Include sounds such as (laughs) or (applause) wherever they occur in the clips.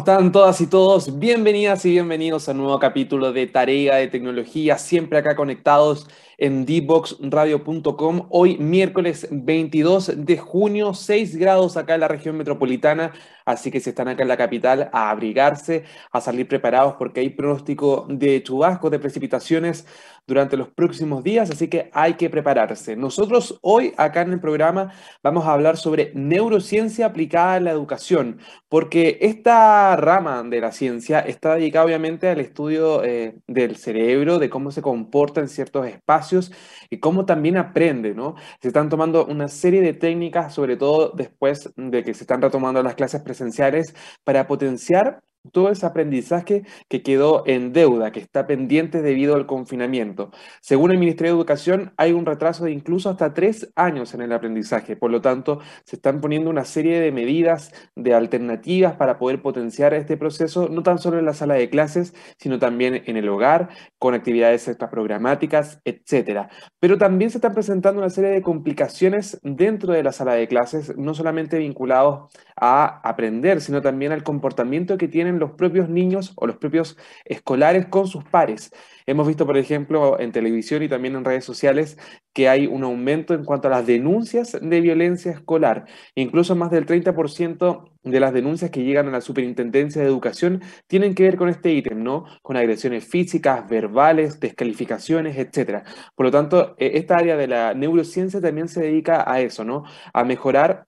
¿Cómo están todas y todos? Bienvenidas y bienvenidos a un nuevo capítulo de Tarea de Tecnología, siempre acá conectados en dboxradio.com. Hoy miércoles 22 de junio, 6 grados acá en la región metropolitana, así que si están acá en la capital, a abrigarse, a salir preparados porque hay pronóstico de chubascos, de precipitaciones durante los próximos días, así que hay que prepararse. Nosotros hoy acá en el programa vamos a hablar sobre neurociencia aplicada en la educación, porque esta rama de la ciencia está dedicada obviamente al estudio eh, del cerebro, de cómo se comporta en ciertos espacios y cómo también aprende, ¿no? Se están tomando una serie de técnicas, sobre todo después de que se están retomando las clases presenciales, para potenciar todo ese aprendizaje que quedó en deuda, que está pendiente debido al confinamiento. Según el Ministerio de Educación, hay un retraso de incluso hasta tres años en el aprendizaje. Por lo tanto, se están poniendo una serie de medidas, de alternativas para poder potenciar este proceso, no tan solo en la sala de clases, sino también en el hogar, con actividades extraprogramáticas, etc. Pero también se están presentando una serie de complicaciones dentro de la sala de clases, no solamente vinculados a aprender, sino también al comportamiento que tienen los propios niños o los propios escolares con sus pares. Hemos visto, por ejemplo, en televisión y también en redes sociales que hay un aumento en cuanto a las denuncias de violencia escolar. Incluso más del 30% de las denuncias que llegan a la Superintendencia de Educación tienen que ver con este ítem, ¿no? Con agresiones físicas, verbales, descalificaciones, etc. Por lo tanto, e, esta área de la neurociencia también se dedica a eso, ¿no? A mejorar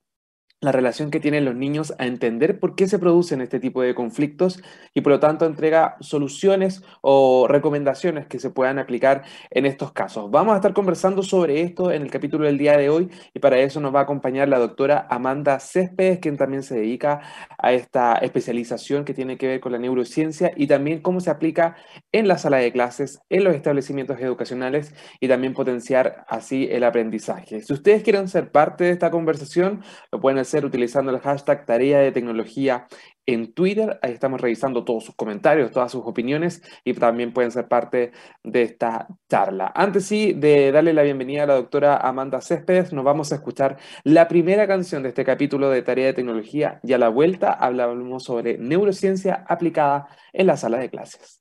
la relación que tienen los niños a entender por qué se producen este tipo de conflictos y por lo tanto entrega soluciones o recomendaciones que se puedan aplicar en estos casos. Vamos a estar conversando sobre esto en el capítulo del día de hoy y para eso nos va a acompañar la doctora Amanda Céspedes, quien también se dedica a esta especialización que tiene que ver con la neurociencia y también cómo se aplica en la sala de clases, en los establecimientos educacionales y también potenciar así el aprendizaje. Si ustedes quieren ser parte de esta conversación, lo pueden hacer utilizando el hashtag tarea de tecnología en Twitter. Ahí estamos revisando todos sus comentarios, todas sus opiniones y también pueden ser parte de esta charla. Antes sí de darle la bienvenida a la doctora Amanda Céspedes, nos vamos a escuchar la primera canción de este capítulo de tarea de tecnología y a la vuelta hablamos sobre neurociencia aplicada en la sala de clases.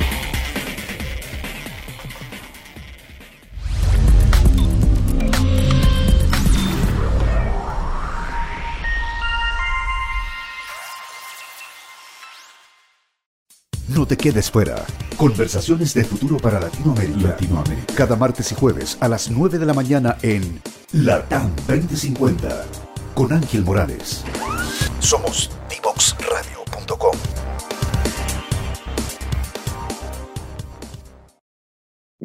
No te quedes fuera. Conversaciones de futuro para Latinoamérica. Latinoamérica. Cada martes y jueves a las 9 de la mañana en LATAM 2050 con Ángel Morales. Somos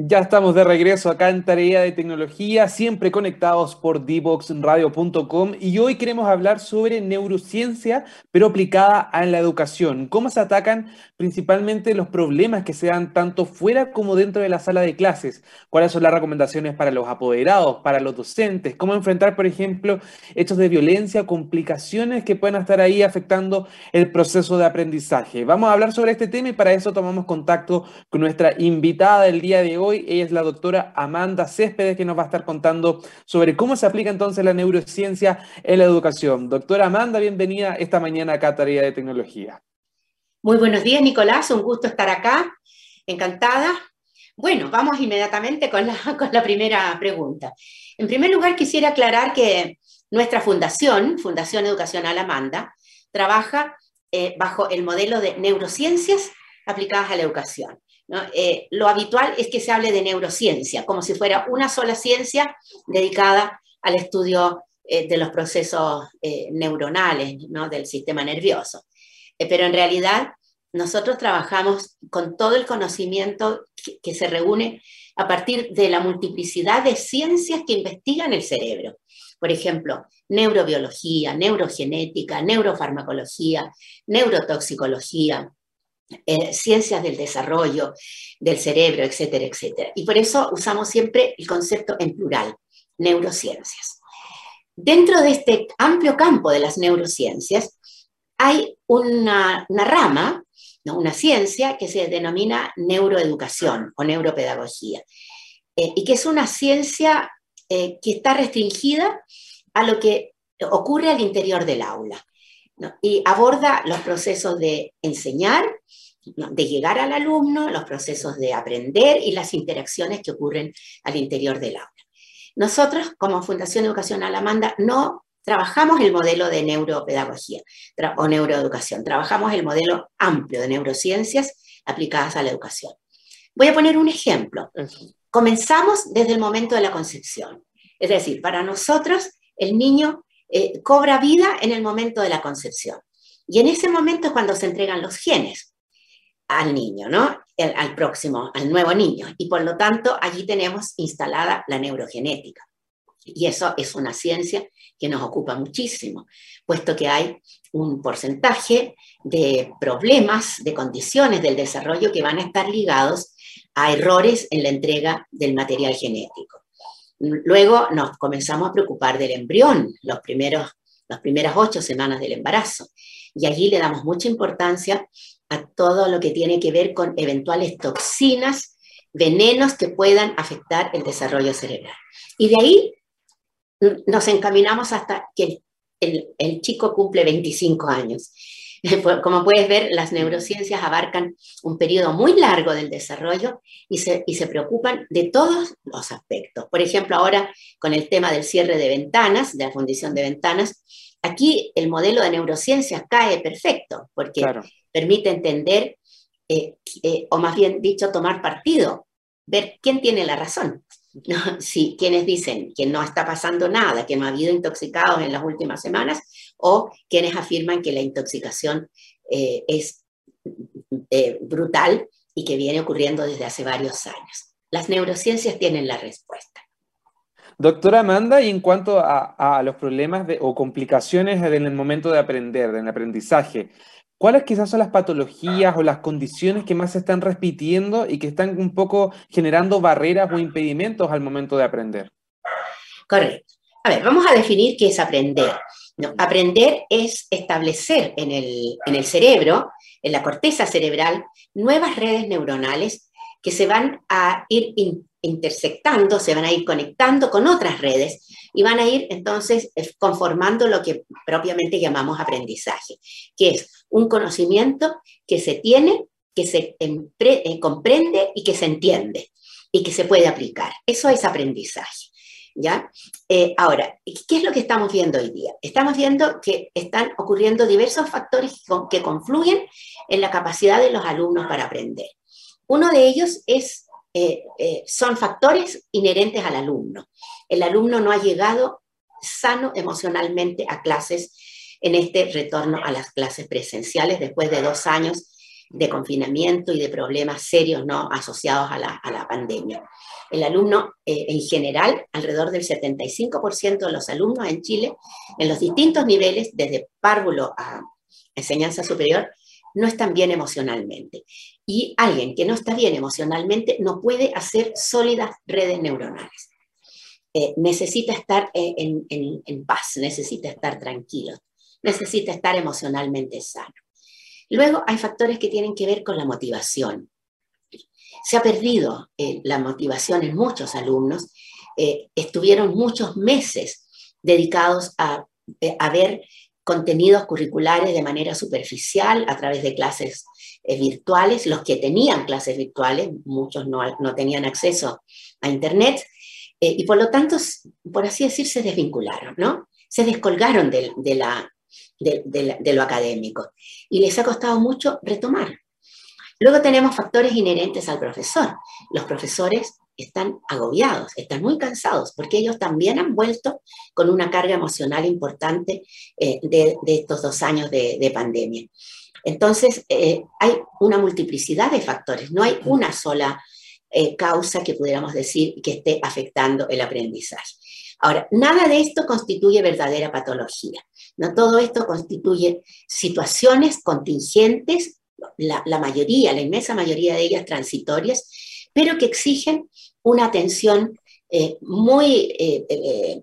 Ya estamos de regreso acá en Tarea de Tecnología, siempre conectados por dboxradio.com y hoy queremos hablar sobre neurociencia, pero aplicada a la educación. Cómo se atacan principalmente los problemas que se dan tanto fuera como dentro de la sala de clases. Cuáles son las recomendaciones para los apoderados, para los docentes. Cómo enfrentar, por ejemplo, hechos de violencia, complicaciones que puedan estar ahí afectando el proceso de aprendizaje. Vamos a hablar sobre este tema y para eso tomamos contacto con nuestra invitada del día de hoy Ella es la doctora Amanda Céspedes, que nos va a estar contando sobre cómo se aplica entonces la neurociencia en la educación. Doctora Amanda, bienvenida esta mañana acá a Tarea de Tecnología. Muy buenos días, Nicolás. Un gusto estar acá. Encantada. Bueno, vamos inmediatamente con la, (laughs) con la primera pregunta. En primer lugar, quisiera aclarar que nuestra fundación, Fundación Educacional Amanda, trabaja eh, bajo el modelo de neurociencias aplicadas a la educación. Eh, lo habitual es que se hable de neurociencia, como si fuera una sola ciencia dedicada al estudio eh, de los procesos eh, neuronales del sistema nervioso. pero en realidad nosotros trabajamos con todo el conocimiento que, se reúne a partir de la multiplicidad de ciencias que investigan el cerebro. Por ejemplo, neurobiología, neurogenética, neurofarmacología, neurotoxicología, eh, ciencias del desarrollo, del cerebro, etcétera, etcétera. Y por eso usamos siempre el concepto en plural, neurociencias. Dentro de este amplio campo de las neurociencias hay una, rama, una ciencia que se denomina neuroeducación o neuropedagogía, eh, y que es una ciencia eh, que está restringida a lo que ocurre al interior del aula y aborda los procesos de enseñar, de llegar al alumno, los procesos de aprender y las interacciones que ocurren al interior del aula. Nosotros, como Fundación Educacional Amanda, no trabajamos el modelo de neuropedagogía o neuroeducación, trabajamos el modelo amplio de neurociencias aplicadas a la educación. Voy a poner un ejemplo. Comenzamos desde el momento de la concepción. Es decir, para nosotros el niño eh, cobra vida en el momento de la concepción. Y en ese momento es cuando se entregan los genes al niño, ¿no? al próximo, al nuevo niño. Y por lo tanto, allí tenemos instalada la neurogenética. Y eso es una ciencia que nos ocupa muchísimo, puesto que hay un porcentaje de problemas, de condiciones del desarrollo que van a estar ligados a errores en la entrega del material genético. Luego nos comenzamos a preocupar del embrión, los primeros, las primeras ocho semanas del embarazo. Y allí le damos mucha importancia a todo lo que tiene que ver con eventuales toxinas, venenos que puedan afectar el desarrollo cerebral. Y de ahí nos encaminamos hasta que el, el chico cumple 25 años. (laughs) Como puedes ver, las neurociencias abarcan un periodo muy largo del desarrollo y se, y se, preocupan de todos los aspectos. Por ejemplo, ahora con el tema del cierre de ventanas, de la fundición de ventanas, aquí el modelo de neurociencias cae perfecto porque permite entender, eh, eh, o más bien dicho, tomar partido, ver quién tiene la razón. (laughs) Si quienes dicen que no está pasando nada, que no ha habido intoxicados en las últimas semanas, o quienes afirman que la intoxicación eh, es brutal y que viene ocurriendo desde hace varios años. Las neurociencias tienen la respuesta. Doctora Amanda, y en cuanto a, los problemas o complicaciones en el momento de aprender, en el aprendizaje, ¿cuáles quizás son las patologías o las condiciones que más se están repitiendo y que están un poco generando barreras o impedimentos al momento de aprender? Correcto. A ver, vamos a definir qué es aprender. Aprender es establecer en el, cerebro, en la corteza cerebral, nuevas redes neuronales que se van a ir intersectando, se van a ir conectando con otras redes y van a ir entonces conformando lo que propiamente llamamos aprendizaje, que es un conocimiento que se tiene, que se eh, comprende y que se entiende y que se puede aplicar. Eso es aprendizaje. ¿ya? Eh, ahora, ¿qué es lo que estamos viendo hoy día? Estamos viendo que están ocurriendo diversos factores que confluyen en la capacidad de los alumnos para aprender. Uno de ellos es, eh, son factores inherentes al alumno. El alumno no ha llegado sano emocionalmente a clases en este retorno a las clases presenciales después de dos años de confinamiento y de problemas serios no asociados a la pandemia. El alumno, eh, en general, alrededor del 75% de los alumnos en Chile, en los distintos niveles, desde párvulo a enseñanza superior, no están bien emocionalmente. Y alguien que no está bien emocionalmente no puede hacer sólidas redes neuronales. Eh, necesita estar eh, en paz, necesita estar tranquilo, necesita estar emocionalmente sano. Luego hay factores que tienen que ver con la motivación. Se ha perdido eh, la motivación en muchos alumnos. Eh, estuvieron muchos meses dedicados a, eh, a, ver contenidos curriculares de manera superficial a través de clases virtuales. Los que tenían clases virtuales, muchos no, no tenían acceso a Internet, y por lo tanto, por así decir, se desvincularon, ¿no? Se descolgaron de, de, la, de, de, lo académico y les ha costado mucho retomar. Luego tenemos factores inherentes al profesor. Los profesores están agobiados, están muy cansados, porque ellos también han vuelto con una carga emocional importante eh, de, estos dos años de, pandemia. Entonces, eh, hay una multiplicidad de factores, no hay una sola eh, causa que pudiéramos decir que esté afectando el aprendizaje. Ahora, nada de esto constituye verdadera patología. No todo esto constituye situaciones contingentes la, mayoría, la inmensa mayoría de ellas transitorias, pero que exigen una atención eh, muy eh,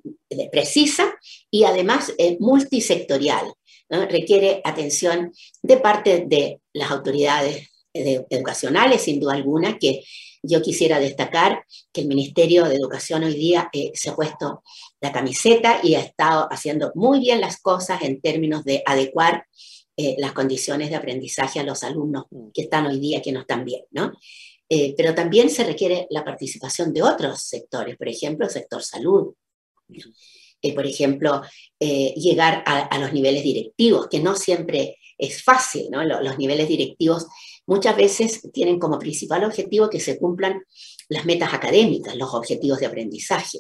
precisa y además multisectorial. Requiere atención de parte de las autoridades educacionales, sin duda alguna, que yo quisiera destacar que el Ministerio de Educación hoy día eh, se ha puesto la camiseta y ha estado haciendo muy bien las cosas en términos de adecuar eh, las condiciones de aprendizaje a los alumnos que están hoy día, que no están bien, ¿no? Eh, pero también se requiere la participación de otros sectores, por ejemplo, el sector salud. por ejemplo, llegar a, los niveles directivos, que no siempre es fácil, ¿no? Los, niveles directivos muchas veces tienen como principal objetivo que se cumplan las metas académicas, los objetivos de aprendizaje,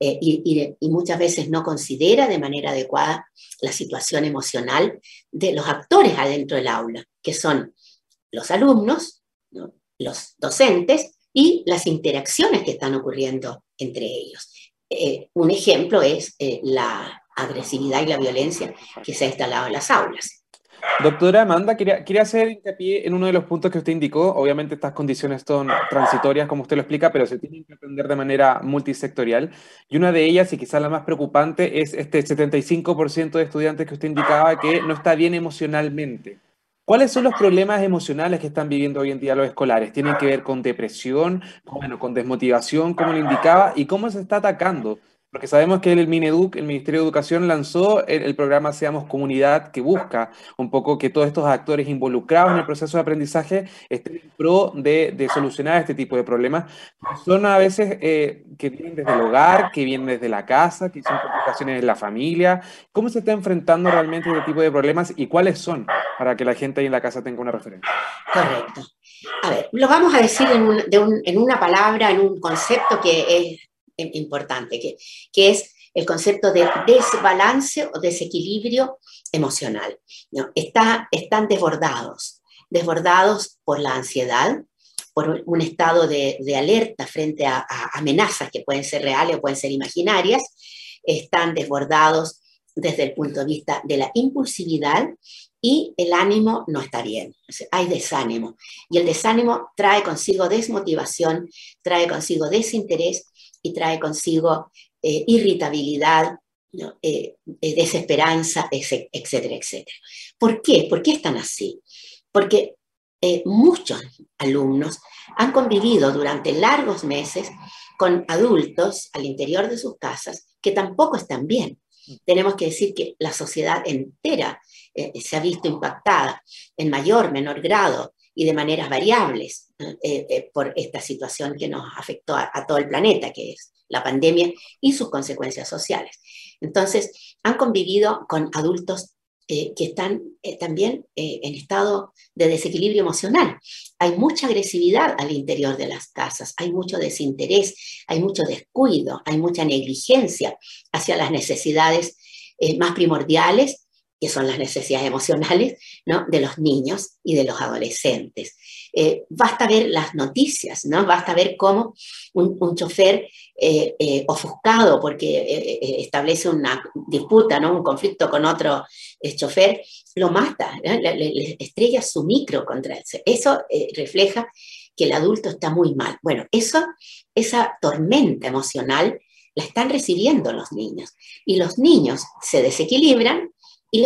eh, y, muchas veces no considera de manera adecuada la situación emocional de los actores adentro del aula, que son los alumnos, los docentes y las interacciones que están ocurriendo entre ellos. Eh, un ejemplo es eh, la agresividad y la violencia que se ha instalado en las aulas. Doctora Amanda, quería, quería hacer hincapié en uno de los puntos que usted indicó. Obviamente estas condiciones son transitorias, como usted lo explica, pero se tienen que aprender de manera multisectorial. Y una de ellas, y quizás la más preocupante, es este 75% de estudiantes que usted indicaba que no está bien emocionalmente. ¿Cuáles son los problemas emocionales que están viviendo hoy en día los escolares? ¿Tienen que ver con depresión, bueno, con desmotivación, como lo indicaba, y cómo se está atacando? Porque sabemos que el Mineduc, el Ministerio de Educación, lanzó el, programa Seamos Comunidad, que busca un poco que todos estos actores involucrados en el proceso de aprendizaje estén en pro de, solucionar este tipo de problemas. Son a veces eh, que vienen desde el hogar, que vienen desde la casa, que son complicaciones en la familia. ¿Cómo se está enfrentando realmente este tipo de problemas y cuáles son para que la gente ahí en la casa tenga una referencia? Correcto. A ver, lo vamos a decir en, en una palabra, en un concepto que es importante, que, que es el concepto de desbalance o desequilibrio emocional. ¿no? Está, están desbordados, desbordados por la ansiedad, por un estado de, alerta frente a, amenazas que pueden ser reales o pueden ser imaginarias, están desbordados desde el punto de vista de la impulsividad y el ánimo no está bien, hay desánimo. Y el desánimo trae consigo desmotivación, trae consigo desinterés y trae consigo eh, irritabilidad, eh, eh, desesperanza, etcétera, etcétera. ¿Por qué? ¿Por qué están así? Porque muchos alumnos han convivido durante largos meses con adultos al interior de sus casas que tampoco están bien. Tenemos que decir que la sociedad entera se ha visto impactada en mayor, menor grado y de maneras variables eh, eh, por esta situación que nos afectó a, todo el planeta, que es la pandemia y sus consecuencias sociales. Entonces, han convivido con adultos eh, que están también en estado de desequilibrio emocional. Hay mucha agresividad al interior de las casas, hay mucho desinterés, hay mucho descuido, hay mucha negligencia hacia las necesidades más primordiales que son las necesidades emocionales ¿no? de los niños y de los adolescentes. Eh, basta ver las noticias, ¿no? basta ver cómo un, chofer eh, eh, ofuscado porque establece una disputa, ¿no? un conflicto con otro chofer, lo mata, le, estrella su micro contra él. Eso refleja que el adulto está muy mal. Bueno, eso, esa tormenta emocional la están recibiendo los niños y los niños se desequilibran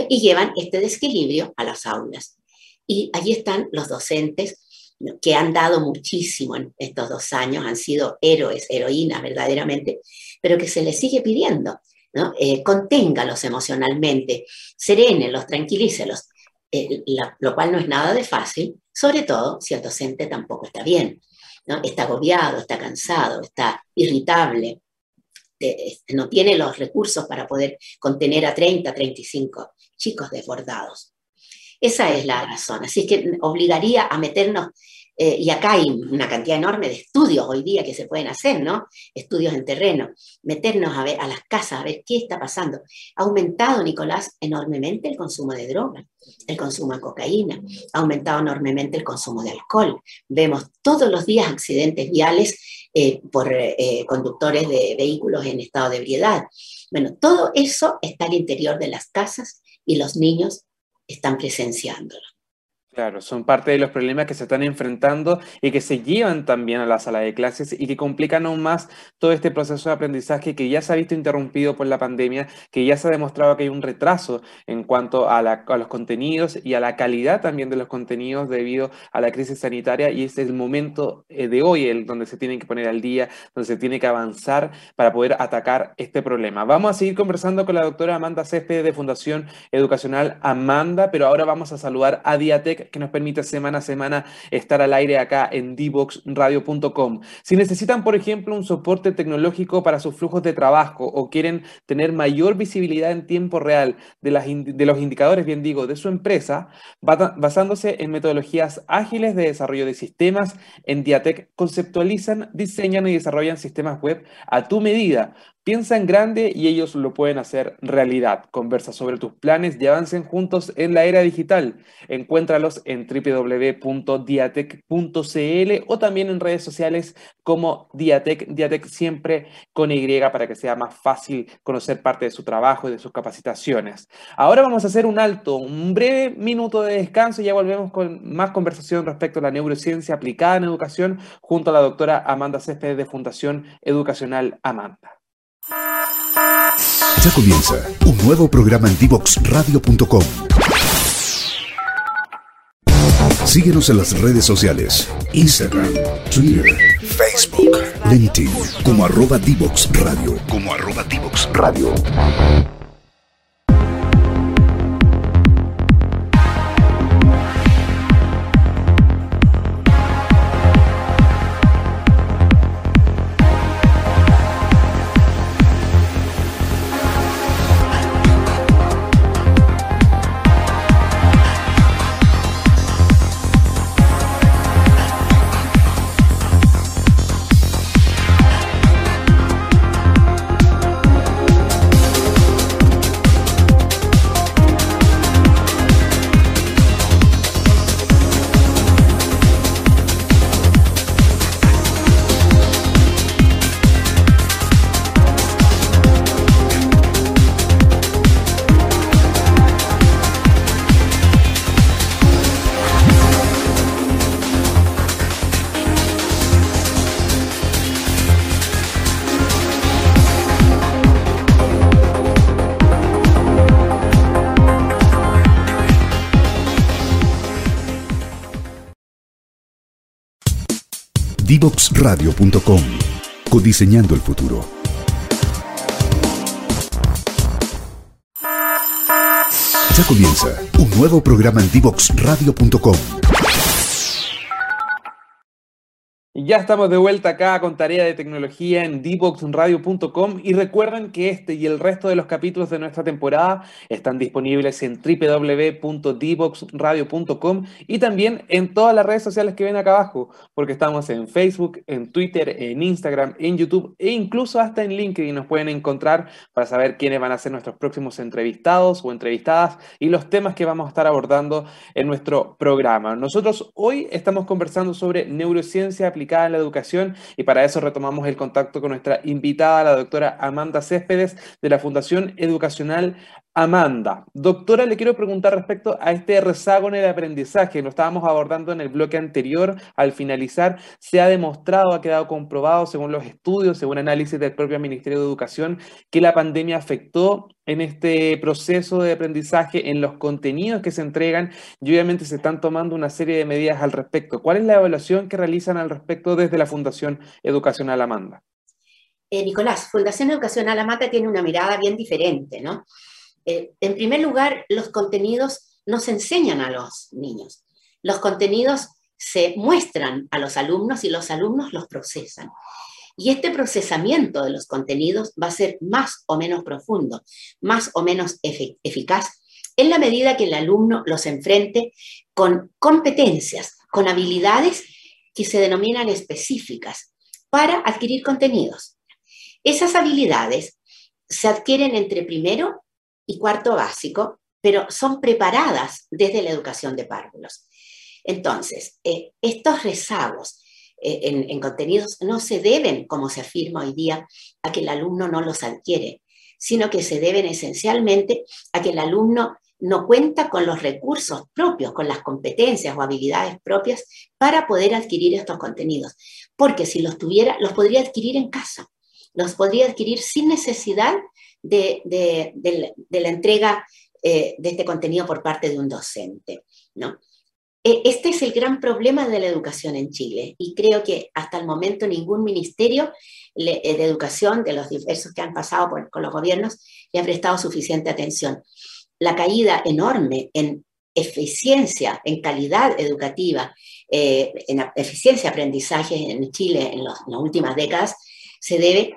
y, llevan este desequilibrio a las aulas. Y allí están los docentes que han dado muchísimo en estos dos años, han sido héroes, heroínas verdaderamente, pero que se les sigue pidiendo, ¿no? Eh, conténgalos emocionalmente, serénelos, tranquilícelos, eh, lo cual no es nada de fácil, sobre todo si el docente tampoco está bien, ¿no? está agobiado, está cansado, está irritable, este, no tiene los recursos para poder contener a 30, 35 chicos desbordados. Esa es la razón. Así que obligaría a meternos, eh, y acá hay una cantidad enorme de estudios hoy día que se pueden hacer, ¿no? Estudios en terreno, meternos a ver a las casas, a ver qué está pasando. Ha aumentado, Nicolás, enormemente el consumo de drogas, el consumo de cocaína, ha aumentado enormemente el consumo de alcohol. Vemos todos los días accidentes viales eh, por eh, conductores de vehículos en estado de ebriedad. Bueno, todo eso está al interior de las casas y los niños están presenciándolo. Claro, son parte de los problemas que se están enfrentando y que se llevan también a la sala de clases y que complican aún más todo este proceso de aprendizaje que ya se ha visto interrumpido por la pandemia, que ya se ha demostrado que hay un retraso en cuanto a, los contenidos y a la calidad también de los contenidos debido a la crisis sanitaria y este es el momento eh, de hoy el donde se tiene que poner al día, donde se tiene que avanzar para poder atacar este problema. Vamos a seguir conversando con la doctora Amanda Céspedes de Fundación Educacional Amanda, pero ahora vamos a saludar a Diatec que nos permite semana a semana estar al aire acá en dboxradio.com. Si necesitan, por ejemplo, un soporte tecnológico para sus flujos de trabajo o quieren tener mayor visibilidad en tiempo real de, las, de los indicadores, bien digo, de su empresa, basándose en metodologías ágiles de desarrollo de sistemas, en Diatec conceptualizan, diseñan y desarrollan sistemas web a tu medida Piensa en grande y ellos lo pueden hacer realidad. Conversa sobre tus planes y avancen juntos en la era digital. Encuéntralos en www.diatec.cl o también en redes sociales como Diatec, Diatec siempre con Y para que sea más fácil conocer parte de su trabajo y de sus capacitaciones. Ahora vamos a hacer un alto, un breve minuto de descanso y ya volvemos con más conversación respecto a la neurociencia aplicada en educación junto a la doctora Amanda Céspedes de Fundación Educacional Amanda. Ya comienza un nuevo programa en divoxradio.com. Síguenos en las redes sociales, Instagram, Twitter, Facebook, LinkedIn, como arroba Divox Radio. Como arroba Divox Radio. Divoxradio.com. Codiseñando el futuro. Ya comienza un nuevo programa en Divoxradio.com Ya estamos de vuelta acá con tarea de tecnología en dboxradio.com y recuerden que este y el resto de los capítulos de nuestra temporada están disponibles en www.dboxradio.com y también en todas las redes sociales que ven acá abajo, porque estamos en Facebook, en Twitter, en Instagram, en YouTube e incluso hasta en LinkedIn nos pueden encontrar para saber quiénes van a ser nuestros próximos entrevistados o entrevistadas y los temas que vamos a estar abordando en nuestro programa. Nosotros hoy estamos conversando sobre neurociencia aplicada en la educación y para eso retomamos el contacto con nuestra invitada, la doctora Amanda Céspedes de la Fundación Educacional Amanda. Doctora, le quiero preguntar respecto a este rezago en el aprendizaje. Lo estábamos abordando en el bloque anterior. Al finalizar, se ha demostrado, ha quedado comprobado, según los estudios, según análisis del propio Ministerio de Educación, que la pandemia afectó en este proceso de aprendizaje, en los contenidos que se entregan y obviamente se están tomando una serie de medidas al respecto. ¿Cuál es la evaluación que realizan al respecto desde la Fundación Educacional Amanda? Eh, Nicolás, Fundación Educacional Amanda tiene una mirada bien diferente, ¿no? Eh, en primer lugar, los contenidos no se enseñan a los niños. Los contenidos se muestran a los alumnos y los alumnos los procesan. Y este procesamiento de los contenidos va a ser más o menos profundo, más o menos eficaz, en la medida que el alumno los enfrente con competencias, con habilidades que se denominan específicas para adquirir contenidos. Esas habilidades se adquieren entre primero y cuarto básico, pero son preparadas desde la educación de párvulos. Entonces, eh, estos rezagos eh, en, contenidos no se deben, como se afirma hoy día, a que el alumno no los adquiere, sino que se deben esencialmente a que el alumno no cuenta con los recursos propios, con las competencias o habilidades propias para poder adquirir estos contenidos. Porque si los tuviera, los podría adquirir en casa, los podría adquirir sin necesidad de, la entrega eh, de este contenido por parte de un docente. ¿no? E, este es el gran problema de la educación en Chile y creo que hasta el momento ningún ministerio eh, de educación, de los diversos que han pasado con los gobiernos, le ha prestado suficiente atención. La caída enorme en eficiencia, en calidad educativa, eh, en eficiencia de aprendizaje en Chile en, las últimas décadas, se debe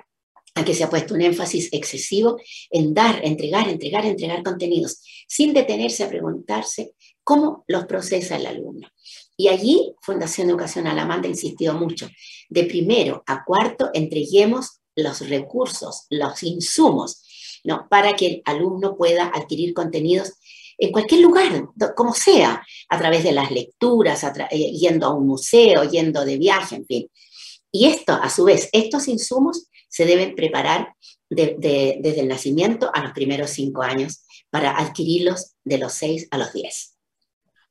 a que se ha puesto un énfasis excesivo en dar, entregar, entregar, entregar contenidos, sin detenerse a preguntarse cómo los procesa el alumno. Y allí Fundación Educación Alamanda ha insistido mucho. De primero a cuarto entreguemos los recursos, los insumos, ¿no? para que el alumno pueda adquirir contenidos en cualquier lugar, como sea, a través de las lecturas, eh, yendo a un museo, yendo de viaje, en fin. Y esto, a su vez, estos insumos se deben preparar desde el nacimiento a los primeros cinco años para adquirirlos de los seis a los diez.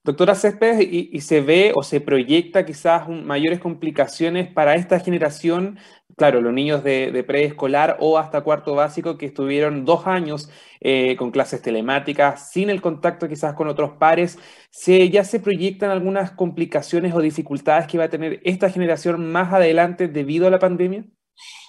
Doctora Céspedes, y, se ve o se proyecta quizás mayores complicaciones para esta generación, claro, los niños de, preescolar o hasta cuarto básico que estuvieron dos años eh, con clases telemáticas, sin el contacto quizás con otros pares, ¿se, ¿ya se proyectan algunas complicaciones o dificultades que va a tener esta generación más adelante debido a la pandemia?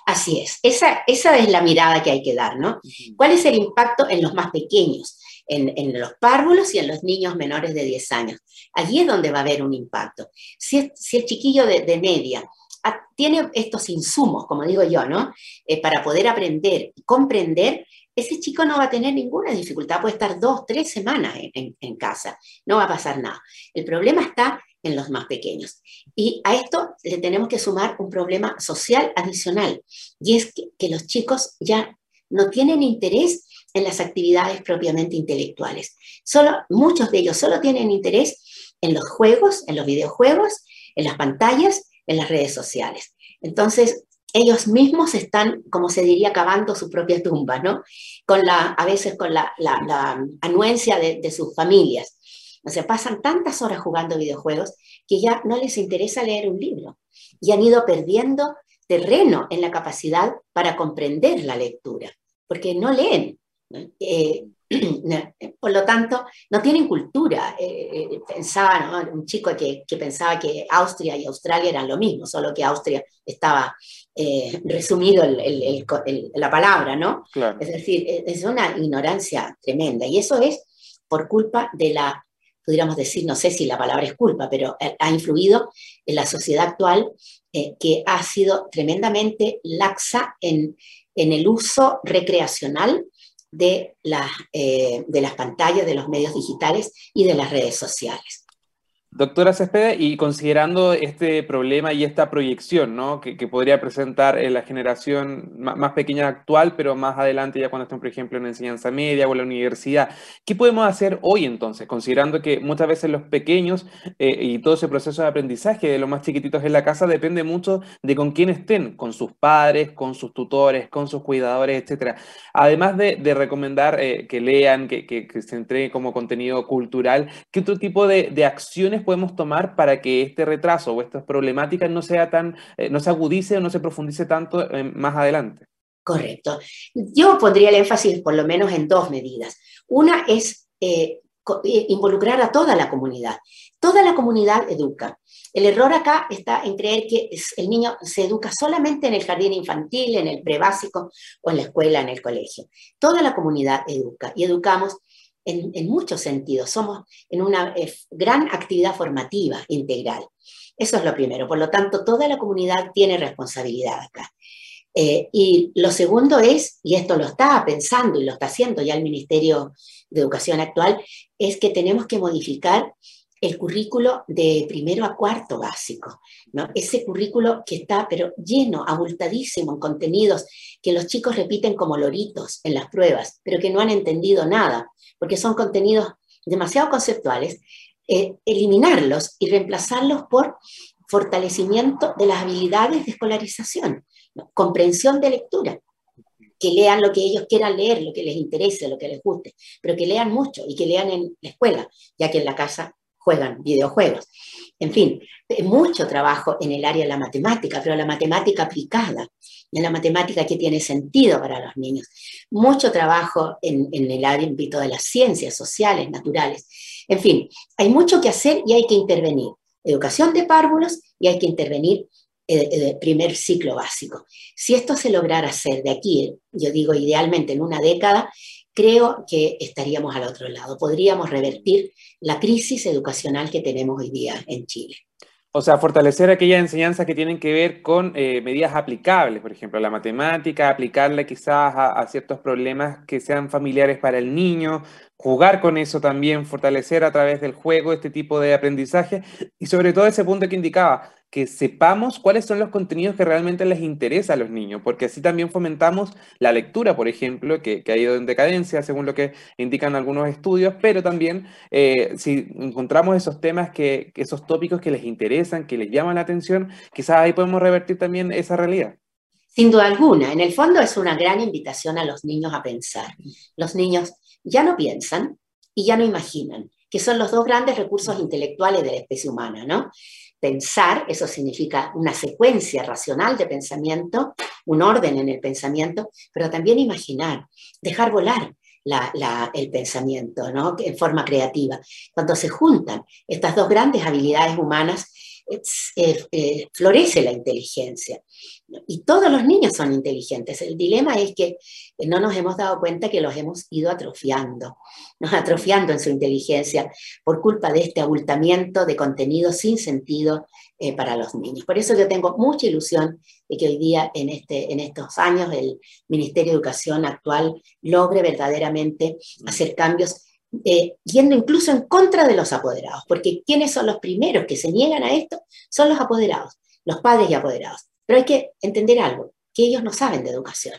Así es, esa, esa es la mirada que hay que dar, ¿no? ¿Cuál es el impacto en los más pequeños? en, los párvulos y en los niños menores de 10 años. Allí es donde va a haber un impacto. Si, el chiquillo de, media ah, tiene estos insumos, como digo yo, ¿no? Eh, para poder aprender y comprender, ese chico no va a tener ninguna dificultad, puede estar dos, tres semanas en, casa, no va a pasar nada. El problema está en los más pequeños. Y a esto le tenemos que sumar un problema social adicional, y es que los chicos ya no tienen interés en las actividades propiamente intelectuales. Solo, muchos de ellos solo tienen interés en los juegos, en los videojuegos, en las pantallas, en las redes sociales. Entonces, ellos mismos están, como se diría, cavando su propia tumba, ¿no? Con la, a veces con la, anuencia de, de, sus familias. O sea, pasan tantas horas jugando videojuegos que ya no les interesa leer un libro y han ido perdiendo terreno en la capacidad para comprender la lectura, porque no leen, (clears throat) eh, por lo tanto, no tienen cultura. Eh, eh, pensaba, un chico que, pensaba que Austria y Australia eran lo mismo, solo que Austria estaba resumido la palabra, ¿no? Es decir, es una ignorancia tremenda. Y eso es por culpa de la, podríamos decir, no sé si la palabra es culpa, pero ha influido en la sociedad actual que ha sido tremendamente laxa en, en el uso recreacional de, eh, de las pantallas, de los medios digitales y de las redes sociales. Doctora Céspedes, y considerando este problema y esta proyección ¿no? que, podría presentar en la generación más, pequeña actual, pero más adelante ya cuando estén, por ejemplo, en enseñanza media o en la universidad, ¿qué podemos hacer hoy entonces? Considerando que muchas veces los pequeños eh, y todo ese proceso de aprendizaje de los más chiquititos en la casa depende mucho de con quién estén, con sus padres, con sus tutores, con sus cuidadores, etc. Además de, recomendar eh, que lean, que, se entregue como contenido cultural, ¿qué otro tipo de, de acciones podemos tomar para que este retraso o estas problemáticas no sea tan, eh, no se agudice o no se profundice tanto más adelante? Correcto. Yo pondría el énfasis por lo menos en dos medidas. Una es eh, eh, involucrar a toda la comunidad. Toda la comunidad educa. El error acá está en creer que el niño se educa solamente en el jardín infantil, en el prebásico o en la escuela, en el colegio. Toda la comunidad educa y educamos en, muchos sentidos. Somos en una eh, gran actividad formativa integral. Eso es lo primero. Por lo tanto, toda la comunidad tiene responsabilidad acá. Eh, y lo segundo es, y esto lo está pensando y lo está haciendo ya el Ministerio de Educación actual, es que tenemos que modificar el currículo de primero a cuarto básico, ¿no? Ese currículo que está, pero lleno, abultadísimo en contenidos que los chicos repiten como loritos en las pruebas, pero que no han entendido nada porque son contenidos demasiado conceptuales, eh, eliminarlos y reemplazarlos por fortalecimiento de las habilidades de escolarización, comprensión de lectura, que lean lo que ellos quieran leer, lo que les interese, lo que les guste, pero que lean mucho y que lean en la escuela, ya que en la casa juegan videojuegos. En fin, mucho trabajo en el área de la matemática, pero la matemática aplicada, en la matemática que tiene sentido para los niños. Mucho trabajo en, en el ámbito de las ciencias sociales, naturales. En fin, hay mucho que hacer y hay que intervenir. Educación de párvulos y hay que intervenir el primer ciclo básico. Si esto se lograra hacer de aquí, yo digo idealmente en una década, creo que estaríamos al otro lado. Podríamos revertir la crisis educacional que tenemos hoy día en Chile. O sea, fortalecer aquellas enseñanzas que tienen que ver con eh, medidas aplicables, por ejemplo, la matemática, aplicarle quizás a, ciertos problemas que sean familiares para el niño, jugar con eso también, fortalecer a través del juego este tipo de aprendizaje y sobre todo ese punto que indicaba, que sepamos cuáles son los contenidos que realmente les interesa a los niños, porque así también fomentamos la lectura, por ejemplo, que, ha ido en decadencia según lo que indican algunos estudios, pero también eh, si encontramos esos temas, que, esos tópicos que les interesan, que les llaman la atención, quizás ahí podemos revertir también esa realidad. Sin duda alguna, en el fondo es una gran invitación a los niños a pensar. Los niños ya no piensan y ya no imaginan, que son los dos grandes recursos intelectuales de la especie humana, ¿no? Pensar, eso significa una secuencia racional de pensamiento, un orden en el pensamiento, pero también imaginar, dejar volar el pensamiento ¿no? en forma creativa. Cuando se juntan estas dos grandes habilidades humanas, eh, florece la inteligencia. Y todos los niños son inteligentes. El dilema es que no nos hemos dado cuenta que los hemos ido atrofiando, nos atrofiando en su inteligencia por culpa de este abultamiento de contenido sin sentido eh, para los niños. Por eso yo tengo mucha ilusión de que hoy día, en, este, en estos años, el Ministerio de Educación actual logre verdaderamente hacer cambios eh, yendo incluso en contra de los apoderados, porque ¿quiénes son los primeros que se niegan a esto? Son los apoderados, los padres y apoderados. Pero hay que entender algo, que ellos no saben de educación.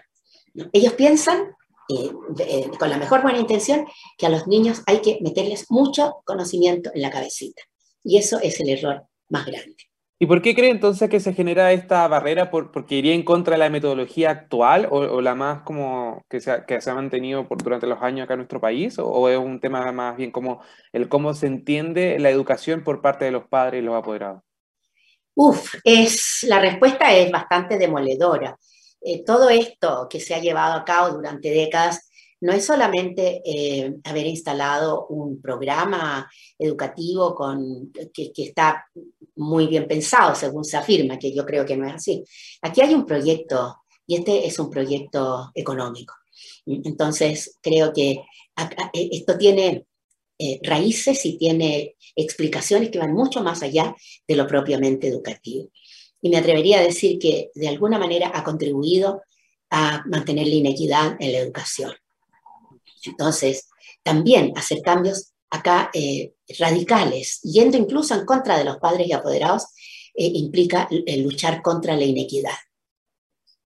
Ellos piensan, eh, eh, con la mejor buena intención, que a los niños hay que meterles mucho conocimiento en la cabecita. Y eso es el error más grande. ¿Y por qué cree entonces que se genera esta barrera? Por, ¿Porque iría en contra de la metodología actual o, la más como que se, ha, que se ha mantenido por, durante los años acá en nuestro país? ¿O, es un tema más bien como el cómo se entiende la educación por parte de los padres y los apoderados? Uf, es, la respuesta es bastante demoledora. Eh, todo esto que se ha llevado a cabo durante décadas no es solamente eh, haber instalado un programa educativo con, que, está muy bien pensado, según se afirma, que yo creo que no es así. Aquí hay un proyecto, y este es un proyecto económico. Entonces, creo que e, esto tiene eh, raíces y tiene explicaciones que van mucho más allá de lo propiamente educativo. Y me atrevería a decir que de alguna manera ha contribuido a mantener la inequidad en la educación. Entonces, también hacer cambios acá eh, radicales, yendo incluso en contra de los padres y apoderados, eh, implica eh, luchar contra la inequidad.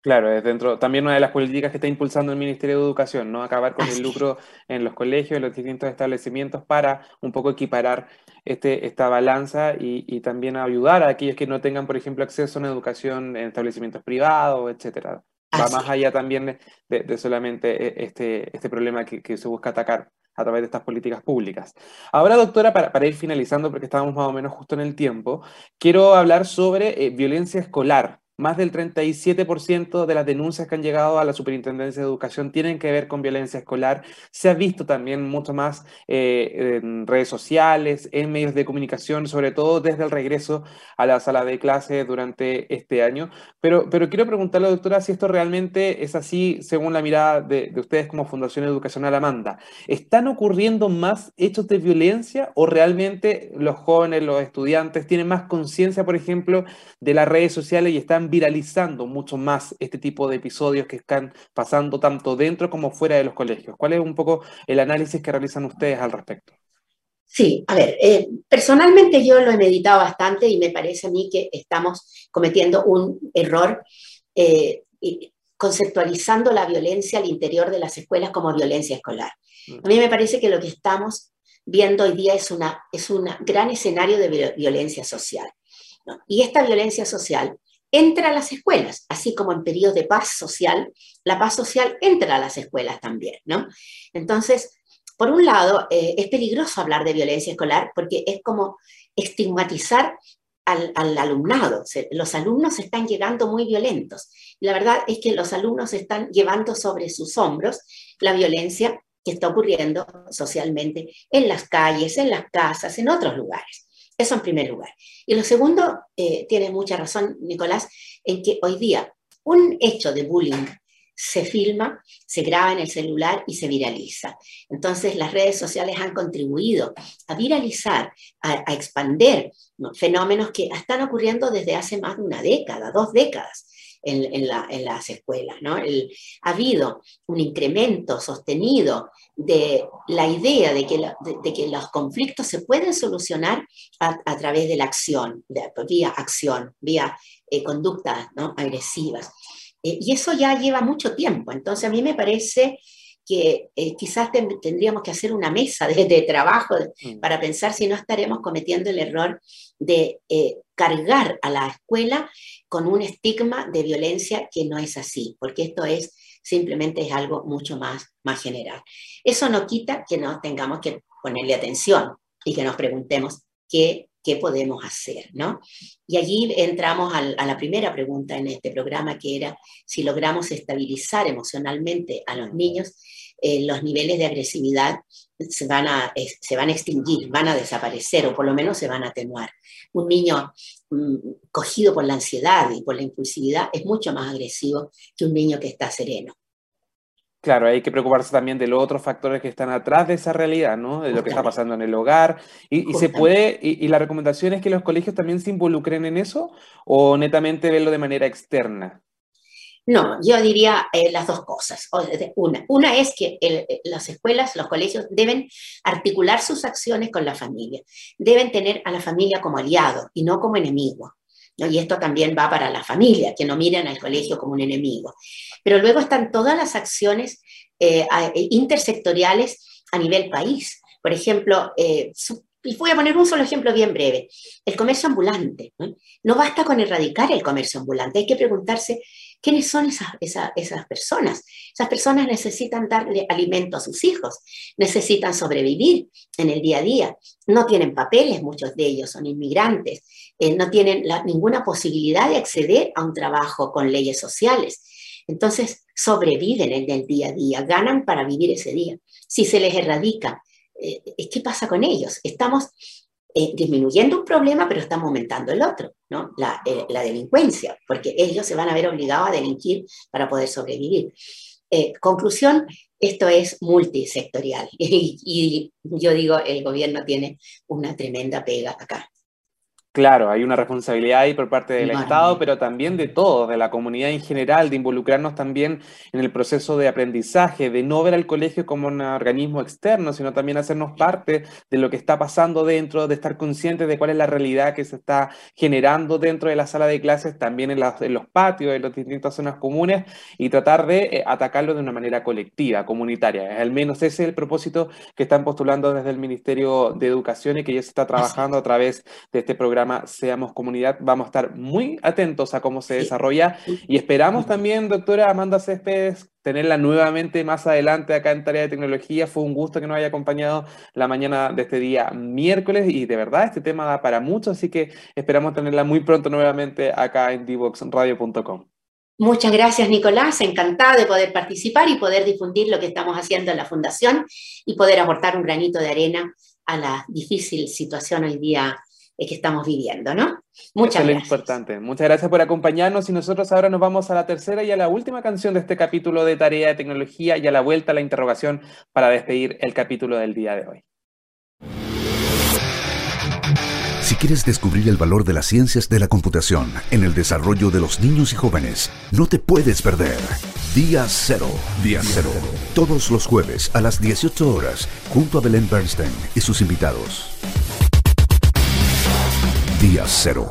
Claro, es dentro también una de las políticas que está impulsando el Ministerio de Educación, ¿no? Acabar con el lucro en los colegios, en los distintos establecimientos para un poco equiparar este, esta balanza y, también ayudar a aquellos que no tengan, por ejemplo, acceso a una educación en establecimientos privados, etcétera va más allá también de, solamente eh, este, este problema que, se busca atacar a través de estas políticas públicas. Ahora, doctora, para, para ir finalizando, porque estamos más o menos justo en el tiempo, quiero hablar sobre eh, violencia escolar. Más del 37% de las denuncias que han llegado a la Superintendencia de Educación tienen que ver con violencia escolar. Se ha visto también mucho más eh, en redes sociales, en medios de comunicación, sobre todo desde el regreso a la sala de clase durante este año. Pero, pero quiero preguntarle, doctora, si esto realmente es así según la mirada de, de ustedes como Fundación Educacional Amanda. ¿Están ocurriendo más hechos de violencia o realmente los jóvenes, los estudiantes tienen más conciencia, por ejemplo, de las redes sociales y están viralizando mucho más este tipo de episodios que están pasando tanto dentro como fuera de los colegios. ¿Cuál es un poco el análisis que realizan ustedes al respecto? Sí, a ver, eh, personalmente yo lo he meditado bastante y me parece a mí que estamos cometiendo un error eh, conceptualizando la violencia al interior de las escuelas como violencia escolar. Mm. A mí me parece que lo que estamos viendo hoy día es, una, es un gran escenario de violencia social. Y esta violencia social entra a las escuelas, así como en periodos de paz social, la paz social entra a las escuelas también, ¿no? Entonces, por un lado, eh, es peligroso hablar de violencia escolar porque es como estigmatizar al, alumnado. los alumnos están llegando muy violentos. La verdad es que los alumnos están llevando sobre sus hombros la violencia que está ocurriendo socialmente en las calles, en las casas, en otros lugares. Eso en primer lugar. Y lo segundo, eh, tiene mucha razón Nicolás, en que hoy día un hecho de bullying se filma, se graba en el celular y se viraliza. Entonces las redes sociales han contribuido a viralizar, a, a expander fenómenos que están ocurriendo desde hace más de una década, dos décadas en, las escuelas. ¿no? ha habido un incremento sostenido de la idea de que, de, que los conflictos se pueden solucionar a, través de la acción, vía acción, vía eh, conductas ¿no? agresivas. Eh, y eso ya lleva mucho tiempo. Entonces a mí me parece que eh, quizás tendríamos que hacer una mesa de, trabajo mm. para pensar si no estaremos cometiendo el error de cargar a la escuela con un estigma de violencia que no es así, porque esto es simplemente es algo mucho más, más general. Eso no quita que no tengamos que ponerle atención y que nos preguntemos qué, qué podemos hacer, ¿no? Y allí entramos a la primera pregunta en este programa, que era si logramos estabilizar emocionalmente a los niños, eh, los niveles de agresividad se van, a, se van a extinguir, van a desaparecer o por lo menos se van a atenuar. Un niño mm, cogido por la ansiedad y por la impulsividad es mucho más agresivo que un niño que está sereno. Claro, hay que preocuparse también de los otros factores que están atrás de esa realidad, ¿no? De lo que está pasando en el hogar. Y, se puede, y, la recomendación es que los colegios también se involucren en eso o netamente verlo de manera externa. No, yo diría eh, las dos cosas. Una, una es que eh, las escuelas, los colegios deben articular sus acciones con la familia. Deben tener a la familia como aliado y no como enemigo. Y esto también va para la familia, que no miren al colegio como un enemigo. Pero luego están todas las acciones eh, intersectoriales a nivel país. Por ejemplo, y voy a poner un solo ejemplo bien breve. El comercio ambulante. ¿no? basta con erradicar el comercio ambulante, hay que preguntarse quiénes son esas, esas, personas. Esas personas necesitan darle alimento a sus hijos, necesitan sobrevivir en el día a día. No tienen papeles, muchos de ellos son inmigrantes, eh, no tienen ninguna posibilidad de acceder a un trabajo con leyes sociales. Entonces, sobreviven en el día a día, ganan para vivir ese día. Si se les erradica eh, ¿qué pasa con ellos? Estamos eh, disminuyendo un problema, pero estamos aumentando el otro, ¿no? Eh, la, delincuencia, porque ellos se van a ver obligados a delinquir para poder sobrevivir. conclusión, esto es multisectorial (laughs) y, yo digo, el gobierno tiene una tremenda pega acá. Claro, hay una responsabilidad ahí por parte del Estado, pero también de todos, de la comunidad en general, de involucrarnos también en el proceso de aprendizaje, de no ver al colegio como un organismo externo, sino también hacernos parte de lo que está pasando dentro, de estar conscientes de cuál es la realidad que se está generando dentro de la sala de clases, también en, en los patios, en las distintas zonas comunes, y tratar de eh, atacarlo de una manera colectiva, comunitaria. Al menos ese es el propósito que están postulando desde el Ministerio de Educación y que ya se está trabajando a través de este programa Seamos Comunidad. Vamos a estar muy atentos a cómo se desarrolla y esperamos también, doctora Amanda Céspedes, tenerla nuevamente más adelante acá en Tarea de Tecnología. Fue un gusto que nos haya acompañado la mañana de este día miércoles y de verdad este tema da para mucho, así que esperamos tenerla muy pronto nuevamente acá en divoxradio.com. Muchas gracias, Nicolás. Encantada de poder participar y poder difundir lo que estamos haciendo en la Fundación y poder aportar un granito de arena a la difícil situación hoy día que estamos viviendo, ¿no? Muchas gracias. importante. Muchas gracias por acompañarnos y nosotros ahora nos vamos a la tercera y a la última canción de este capítulo de Tarea de Tecnología y a la vuelta a la interrogación para despedir el capítulo del día de hoy. Si quieres descubrir el valor de las ciencias de la computación en el desarrollo de los niños y jóvenes, no te puedes perder. Día Cero. Día Cero. Todos los jueves a las 18 horas, junto a Belén Bernstein y sus invitados. Día Cero.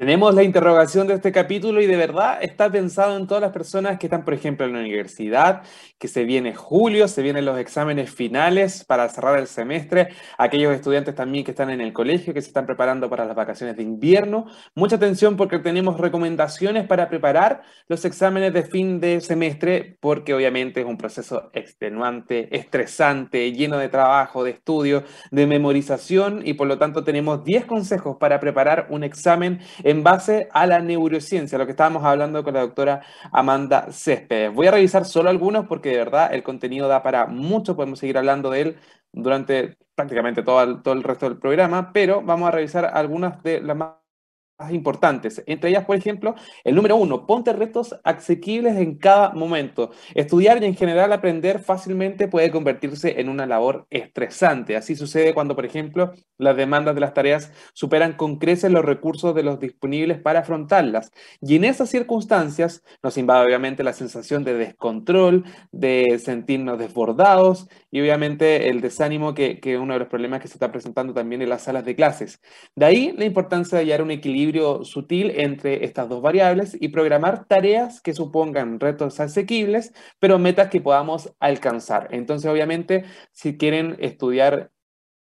Tenemos la interrogación de este capítulo y de verdad está pensado en todas las personas que están, por ejemplo, en la universidad, que se viene julio, se vienen los exámenes finales para cerrar el semestre, aquellos estudiantes también que están en el colegio, que se están preparando para las vacaciones de invierno. Mucha atención porque tenemos recomendaciones para preparar los exámenes de fin de semestre, porque obviamente es un proceso extenuante, estresante, lleno de trabajo, de estudio, de memorización y por lo tanto tenemos 10 consejos para preparar un examen en base a la neurociencia, lo que estábamos hablando con la doctora Amanda Céspedes. Voy a revisar solo algunos porque de verdad el contenido da para mucho, podemos seguir hablando de él durante prácticamente todo el, todo el resto del programa, pero vamos a revisar algunas de las más importantes. Entre ellas, por ejemplo, el número uno, ponte retos asequibles en cada momento. Estudiar y en general aprender fácilmente puede convertirse en una labor estresante. Así sucede cuando, por ejemplo, las demandas de las tareas superan con creces los recursos de los disponibles para afrontarlas. Y en esas circunstancias nos invade obviamente la sensación de descontrol, de sentirnos desbordados y obviamente el desánimo que, que uno de los problemas que se está presentando también en las salas de clases. De ahí la importancia de hallar un equilibrio sutil entre estas dos variables y programar tareas que supongan retos asequibles, pero metas que podamos alcanzar. Entonces, obviamente, si quieren estudiar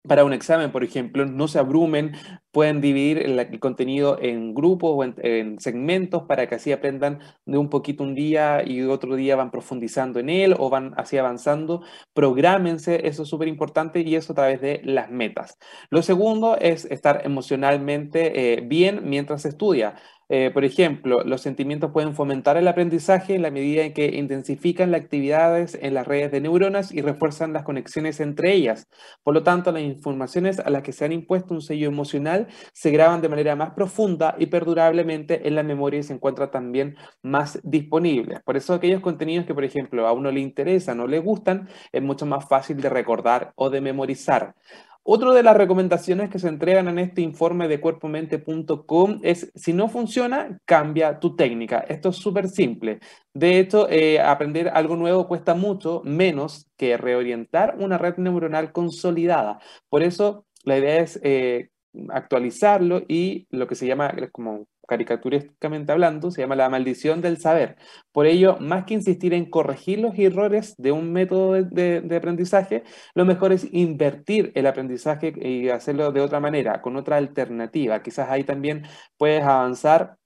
para un examen, por ejemplo, no se abrumen, pueden dividir el, contenido en grupos o en, segmentos para que así aprendan de un poquito un día y otro día van profundizando en él o van así avanzando. Prográmense, eso es súper importante y eso a través de las metas. Lo segundo es estar emocionalmente eh, bien mientras estudia. Eh, por ejemplo, los sentimientos pueden fomentar el aprendizaje en la medida en que intensifican las actividades en las redes de neuronas y refuerzan las conexiones entre ellas. Por lo tanto, las informaciones a las que se han impuesto un sello emocional se graban de manera más profunda y perdurablemente en la memoria y se encuentran también más disponibles. Por eso aquellos contenidos que, por ejemplo, a uno le interesan o le gustan, es mucho más fácil de recordar o de memorizar. Otra de las recomendaciones que se entregan en este informe de cuerpomente.com es, si no funciona, cambia tu técnica. Esto es súper simple. De hecho, eh, aprender algo nuevo cuesta mucho menos que reorientar una red neuronal consolidada. Por eso, la idea es eh, actualizarlo y lo que se llama como caricaturísticamente hablando, se llama la maldición del saber. Por ello, más que insistir en corregir los errores de un método de, aprendizaje, lo mejor es invertir el aprendizaje y hacerlo de otra manera, con otra alternativa. Quizás ahí también puedes avanzar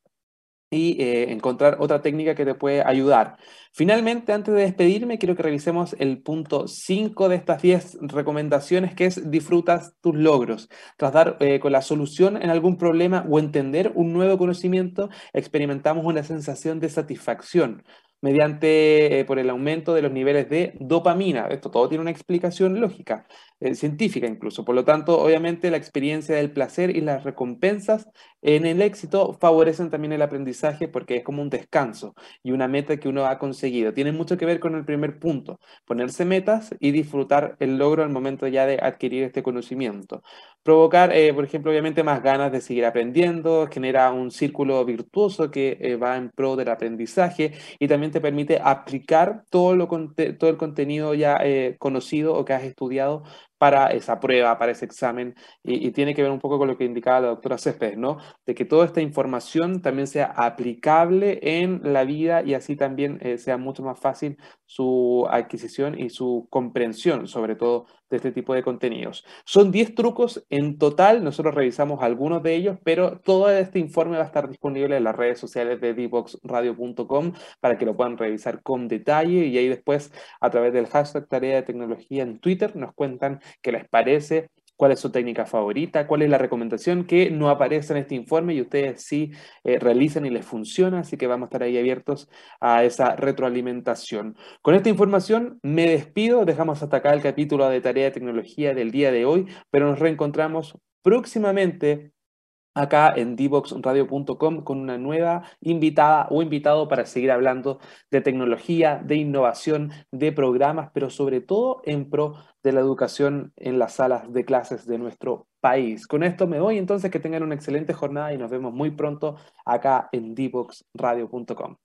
y eh, encontrar otra técnica que te puede ayudar. Finalmente, antes de despedirme, quiero que revisemos el punto 5 de estas 10 recomendaciones, que es disfrutas tus logros. Tras dar eh, con la solución en algún problema o entender un nuevo conocimiento, experimentamos una sensación de satisfacción mediante, eh, por el aumento de los niveles de dopamina. Esto todo tiene una explicación lógica. Científica incluso. Por lo tanto, obviamente la experiencia del placer y las recompensas en el éxito favorecen también el aprendizaje porque es como un descanso y una meta que uno ha conseguido. Tiene mucho que ver con el primer punto, ponerse metas y disfrutar el logro al momento ya de adquirir este conocimiento. Provocar, eh, por ejemplo, obviamente más ganas de seguir aprendiendo, genera un círculo virtuoso que eh, va en pro del aprendizaje y también te permite aplicar todo, lo, todo el contenido ya conocido o que has estudiado para esa prueba, para ese examen, y, tiene que ver un poco con lo que indicaba la doctora Céspedes, ¿no? De que toda esta información también sea aplicable en la vida y así también eh, sea mucho más fácil su adquisición y su comprensión, sobre todo de este tipo de contenidos. Son 10 trucos en total, nosotros revisamos algunos de ellos, pero todo este informe va a estar disponible en las redes sociales de dboxradio.com para que lo puedan revisar con detalle y ahí después a través del hashtag tarea de tecnología en Twitter nos cuentan qué les parece, cuál es su técnica favorita, cuál es la recomendación que no aparece en este informe y ustedes sí eh, realizan y les funciona, así que vamos a estar ahí abiertos a esa retroalimentación. Con esta información me despido, dejamos hasta acá el capítulo de tarea de tecnología del día de hoy, pero nos reencontramos próximamente acá en dboxradio.com con una nueva invitada o invitado para seguir hablando de tecnología, de innovación, de programas, pero sobre todo en pro de la educación en las salas de clases de nuestro país. Con esto me voy, entonces que tengan una excelente jornada y nos vemos muy pronto acá en dboxradio.com.